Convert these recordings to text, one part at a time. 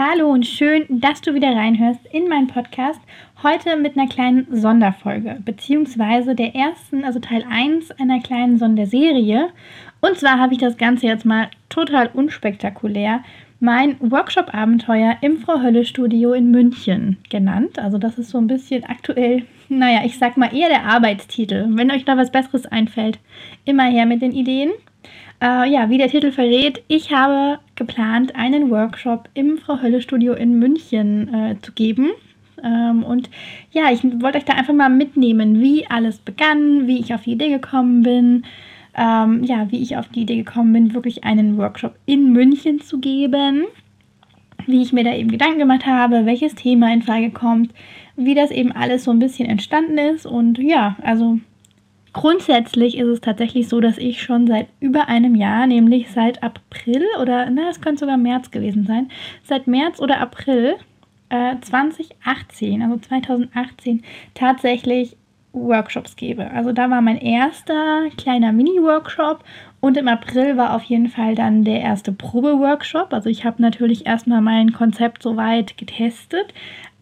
Hallo und schön, dass du wieder reinhörst in meinen Podcast. Heute mit einer kleinen Sonderfolge, beziehungsweise der ersten, also Teil 1 einer kleinen Sonderserie. Und zwar habe ich das Ganze jetzt mal total unspektakulär mein Workshop-Abenteuer im Frau Hölle Studio in München genannt. Also das ist so ein bisschen aktuell, naja, ich sag mal eher der Arbeitstitel. Wenn euch da was Besseres einfällt, immer her mit den Ideen. Äh, ja, wie der Titel verrät, ich habe geplant, einen Workshop im Frau Hölle Studio in München äh, zu geben. Ähm, und ja, ich wollte euch da einfach mal mitnehmen, wie alles begann, wie ich auf die Idee gekommen bin. Ähm, ja, wie ich auf die Idee gekommen bin, wirklich einen Workshop in München zu geben. Wie ich mir da eben Gedanken gemacht habe, welches Thema in Frage kommt, wie das eben alles so ein bisschen entstanden ist. Und ja, also Grundsätzlich ist es tatsächlich so, dass ich schon seit über einem Jahr, nämlich seit April oder, na, es könnte sogar März gewesen sein, seit März oder April äh, 2018, also 2018, tatsächlich Workshops gebe. Also da war mein erster kleiner Mini-Workshop und im April war auf jeden Fall dann der erste Probe-Workshop. Also ich habe natürlich erstmal mein Konzept soweit getestet,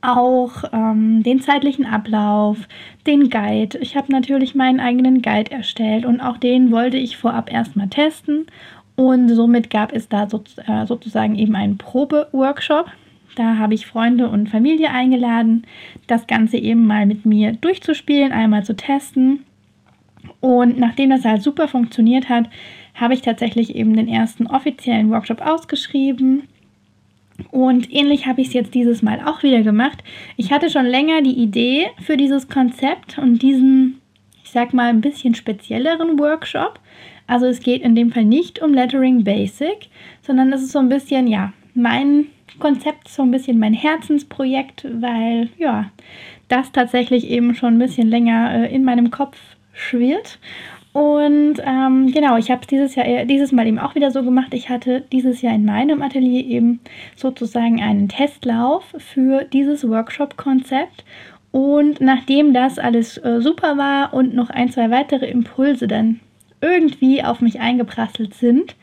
auch ähm, den zeitlichen Ablauf, den Guide. Ich habe natürlich meinen eigenen Guide erstellt und auch den wollte ich vorab erstmal testen. Und somit gab es da so, äh, sozusagen eben einen Probe-Workshop. Da habe ich Freunde und Familie eingeladen, das Ganze eben mal mit mir durchzuspielen, einmal zu testen. Und nachdem das halt super funktioniert hat, habe ich tatsächlich eben den ersten offiziellen Workshop ausgeschrieben und ähnlich habe ich es jetzt dieses Mal auch wieder gemacht. Ich hatte schon länger die Idee für dieses Konzept und diesen, ich sag mal, ein bisschen spezielleren Workshop. Also es geht in dem Fall nicht um Lettering Basic, sondern es ist so ein bisschen, ja, mein Konzept, so ein bisschen mein Herzensprojekt, weil, ja, das tatsächlich eben schon ein bisschen länger äh, in meinem Kopf schwirrt. Und ähm, genau, ich habe es dieses Jahr, dieses Mal eben auch wieder so gemacht. Ich hatte dieses Jahr in meinem Atelier eben sozusagen einen Testlauf für dieses Workshop-Konzept. Und nachdem das alles äh, super war und noch ein, zwei weitere Impulse dann irgendwie auf mich eingeprasselt sind,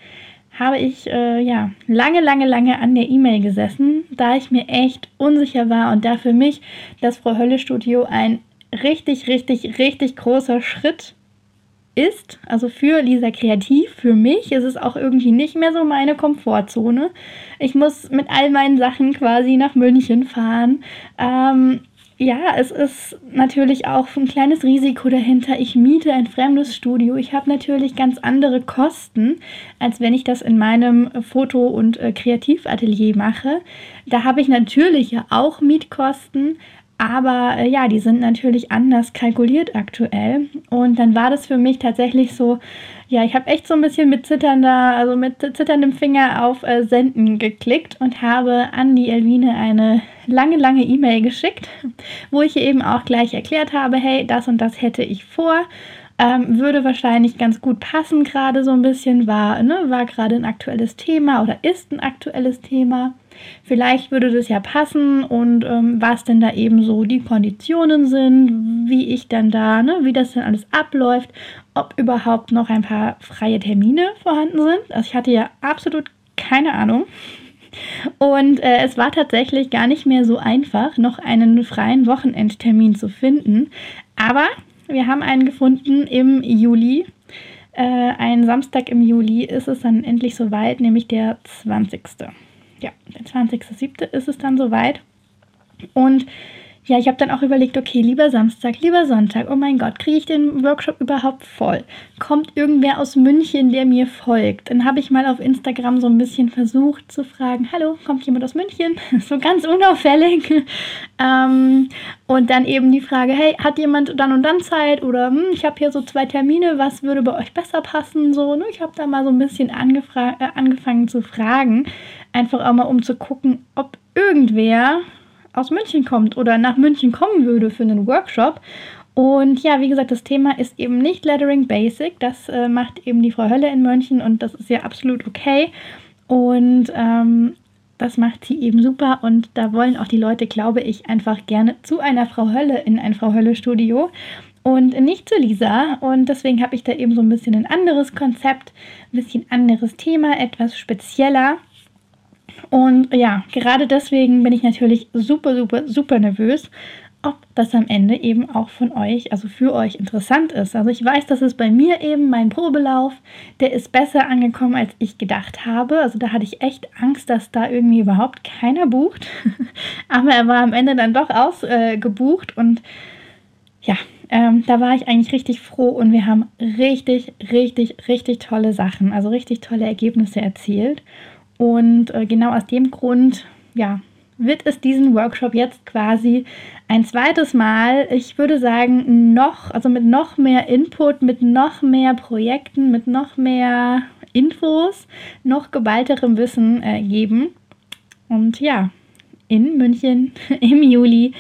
habe ich äh, ja lange, lange, lange an der E-Mail gesessen, da ich mir echt unsicher war und da für mich das Frau Hölle Studio ein richtig, richtig, richtig großer Schritt ist, also für Lisa Kreativ, für mich ist es auch irgendwie nicht mehr so meine Komfortzone. Ich muss mit all meinen Sachen quasi nach München fahren. Ähm, ja, es ist natürlich auch ein kleines Risiko dahinter. Ich miete ein fremdes Studio. Ich habe natürlich ganz andere Kosten, als wenn ich das in meinem Foto- und äh, Kreativatelier mache. Da habe ich natürlich ja auch Mietkosten, aber äh, ja, die sind natürlich anders kalkuliert aktuell. Und dann war das für mich tatsächlich so, ja, ich habe echt so ein bisschen mit zitternder, also mit zitterndem Finger auf äh, Senden geklickt und habe an die Elvine eine lange, lange E-Mail geschickt, wo ich ihr eben auch gleich erklärt habe, hey, das und das hätte ich vor. Ähm, würde wahrscheinlich ganz gut passen, gerade so ein bisschen, war, ne, war gerade ein aktuelles Thema oder ist ein aktuelles Thema. Vielleicht würde das ja passen und ähm, was denn da eben so die Konditionen sind, wie ich dann da, ne, wie das dann alles abläuft, ob überhaupt noch ein paar freie Termine vorhanden sind. Also ich hatte ja absolut keine Ahnung. Und äh, es war tatsächlich gar nicht mehr so einfach, noch einen freien Wochenendtermin zu finden. Aber wir haben einen gefunden im Juli. Äh, ein Samstag im Juli ist es dann endlich soweit, nämlich der 20. Ja, der 20.07. ist es dann soweit. Und ja, ich habe dann auch überlegt, okay, lieber Samstag, lieber Sonntag, oh mein Gott, kriege ich den Workshop überhaupt voll? Kommt irgendwer aus München, der mir folgt? Dann habe ich mal auf Instagram so ein bisschen versucht zu fragen, hallo, kommt jemand aus München? so ganz unauffällig. ähm, und dann eben die Frage, hey, hat jemand dann und dann Zeit? Oder hm, ich habe hier so zwei Termine, was würde bei euch besser passen? So, ne? Ich habe da mal so ein bisschen äh, angefangen zu fragen, einfach auch mal um zu gucken, ob irgendwer aus München kommt oder nach München kommen würde für einen Workshop. Und ja, wie gesagt, das Thema ist eben nicht Lettering Basic. Das äh, macht eben die Frau Hölle in München und das ist ja absolut okay. Und ähm, das macht sie eben super und da wollen auch die Leute, glaube ich, einfach gerne zu einer Frau Hölle in ein Frau Hölle Studio und nicht zu Lisa. Und deswegen habe ich da eben so ein bisschen ein anderes Konzept, ein bisschen anderes Thema, etwas spezieller. Und ja, gerade deswegen bin ich natürlich super, super, super nervös, ob das am Ende eben auch von euch, also für euch interessant ist. Also ich weiß, dass es bei mir eben mein Probelauf, der ist besser angekommen, als ich gedacht habe. Also da hatte ich echt Angst, dass da irgendwie überhaupt keiner bucht. Aber er war am Ende dann doch ausgebucht äh, und ja, ähm, da war ich eigentlich richtig froh und wir haben richtig, richtig, richtig tolle Sachen, also richtig tolle Ergebnisse erzielt. Und äh, genau aus dem Grund, ja, wird es diesen Workshop jetzt quasi ein zweites Mal, ich würde sagen, noch, also mit noch mehr Input, mit noch mehr Projekten, mit noch mehr Infos, noch geballterem Wissen äh, geben. Und ja, in München im Juli.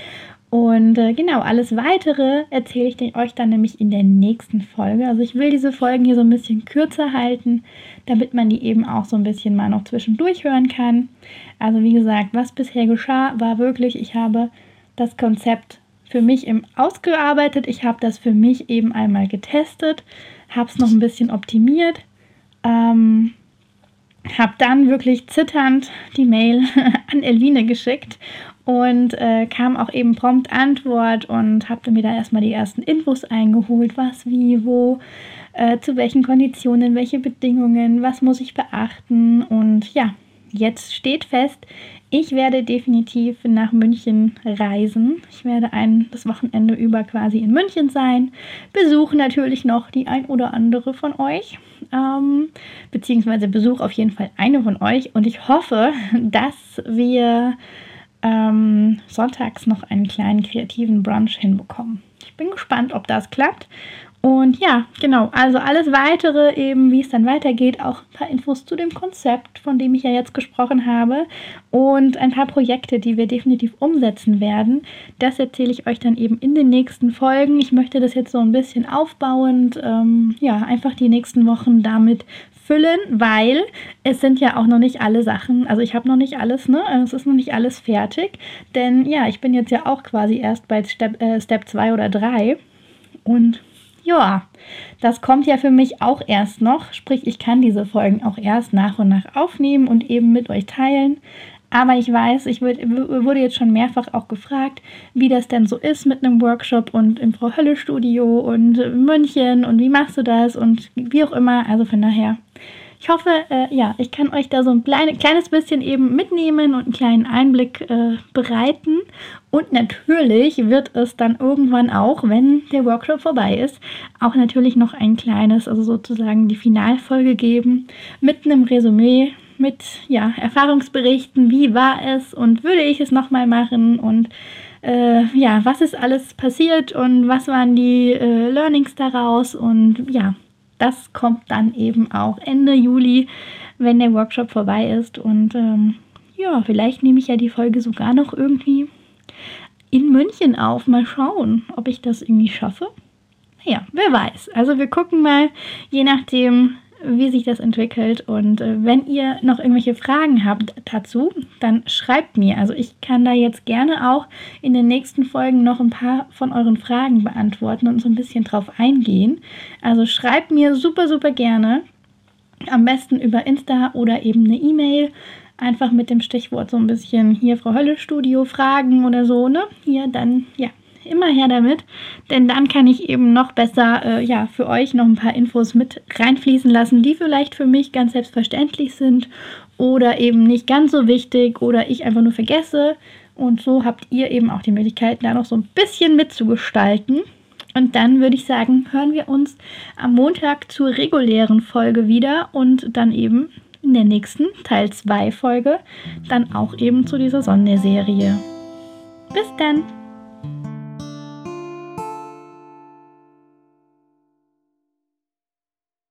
Und äh, genau, alles weitere erzähle ich euch dann nämlich in der nächsten Folge. Also ich will diese Folgen hier so ein bisschen kürzer halten, damit man die eben auch so ein bisschen mal noch zwischendurch hören kann. Also wie gesagt, was bisher geschah, war wirklich, ich habe das Konzept für mich im ausgearbeitet. Ich habe das für mich eben einmal getestet, habe es noch ein bisschen optimiert. Ähm, habe dann wirklich zitternd die Mail an Elvine geschickt und äh, kam auch eben prompt Antwort und habe mir da erstmal die ersten Infos eingeholt, was, wie, wo, äh, zu welchen Konditionen, welche Bedingungen, was muss ich beachten und ja, jetzt steht fest, ich werde definitiv nach München reisen. Ich werde ein, das Wochenende über quasi in München sein. Besuche natürlich noch die ein oder andere von euch. Ähm, beziehungsweise besuche auf jeden Fall eine von euch. Und ich hoffe, dass wir ähm, sonntags noch einen kleinen kreativen Brunch hinbekommen. Ich bin gespannt, ob das klappt. Und ja, genau, also alles weitere, eben wie es dann weitergeht, auch ein paar Infos zu dem Konzept, von dem ich ja jetzt gesprochen habe und ein paar Projekte, die wir definitiv umsetzen werden. Das erzähle ich euch dann eben in den nächsten Folgen. Ich möchte das jetzt so ein bisschen aufbauend, ähm, ja, einfach die nächsten Wochen damit füllen, weil es sind ja auch noch nicht alle Sachen, also ich habe noch nicht alles, ne? Es ist noch nicht alles fertig, denn ja, ich bin jetzt ja auch quasi erst bei Step 2 äh, oder 3 und ja, das kommt ja für mich auch erst noch. Sprich, ich kann diese Folgen auch erst nach und nach aufnehmen und eben mit euch teilen. Aber ich weiß, ich wurde jetzt schon mehrfach auch gefragt, wie das denn so ist mit einem Workshop und im Frau Hölle Studio und München und wie machst du das und wie auch immer. Also von daher ich hoffe, äh, ja, ich kann euch da so ein kleine, kleines bisschen eben mitnehmen und einen kleinen Einblick äh, bereiten. Und natürlich wird es dann irgendwann auch, wenn der Workshop vorbei ist, auch natürlich noch ein kleines, also sozusagen die Finalfolge geben mit einem Resümee, mit ja, Erfahrungsberichten, wie war es und würde ich es nochmal machen und äh, ja, was ist alles passiert und was waren die äh, Learnings daraus und ja, das kommt dann eben auch Ende Juli, wenn der Workshop vorbei ist. Und ähm, ja, vielleicht nehme ich ja die Folge sogar noch irgendwie in München auf. Mal schauen, ob ich das irgendwie schaffe. Ja, wer weiß. Also wir gucken mal, je nachdem, wie sich das entwickelt. Und äh, wenn ihr noch irgendwelche Fragen habt dazu, dann schreibt mir. Also ich kann da jetzt gerne auch in den nächsten Folgen noch ein paar von euren Fragen beantworten und so ein bisschen drauf eingehen. Also schreibt mir super, super gerne. Am besten über Insta oder eben eine E-Mail. Einfach mit dem Stichwort so ein bisschen hier Frau Hölle Studio Fragen oder so, ne? Hier dann, ja, immer her damit, denn dann kann ich eben noch besser äh, ja, für euch noch ein paar Infos mit reinfließen lassen, die vielleicht für mich ganz selbstverständlich sind oder eben nicht ganz so wichtig oder ich einfach nur vergesse. Und so habt ihr eben auch die Möglichkeit, da noch so ein bisschen mitzugestalten. Und dann würde ich sagen, hören wir uns am Montag zur regulären Folge wieder und dann eben in der nächsten Teil 2 Folge dann auch eben zu dieser Sonderserie. Bis dann!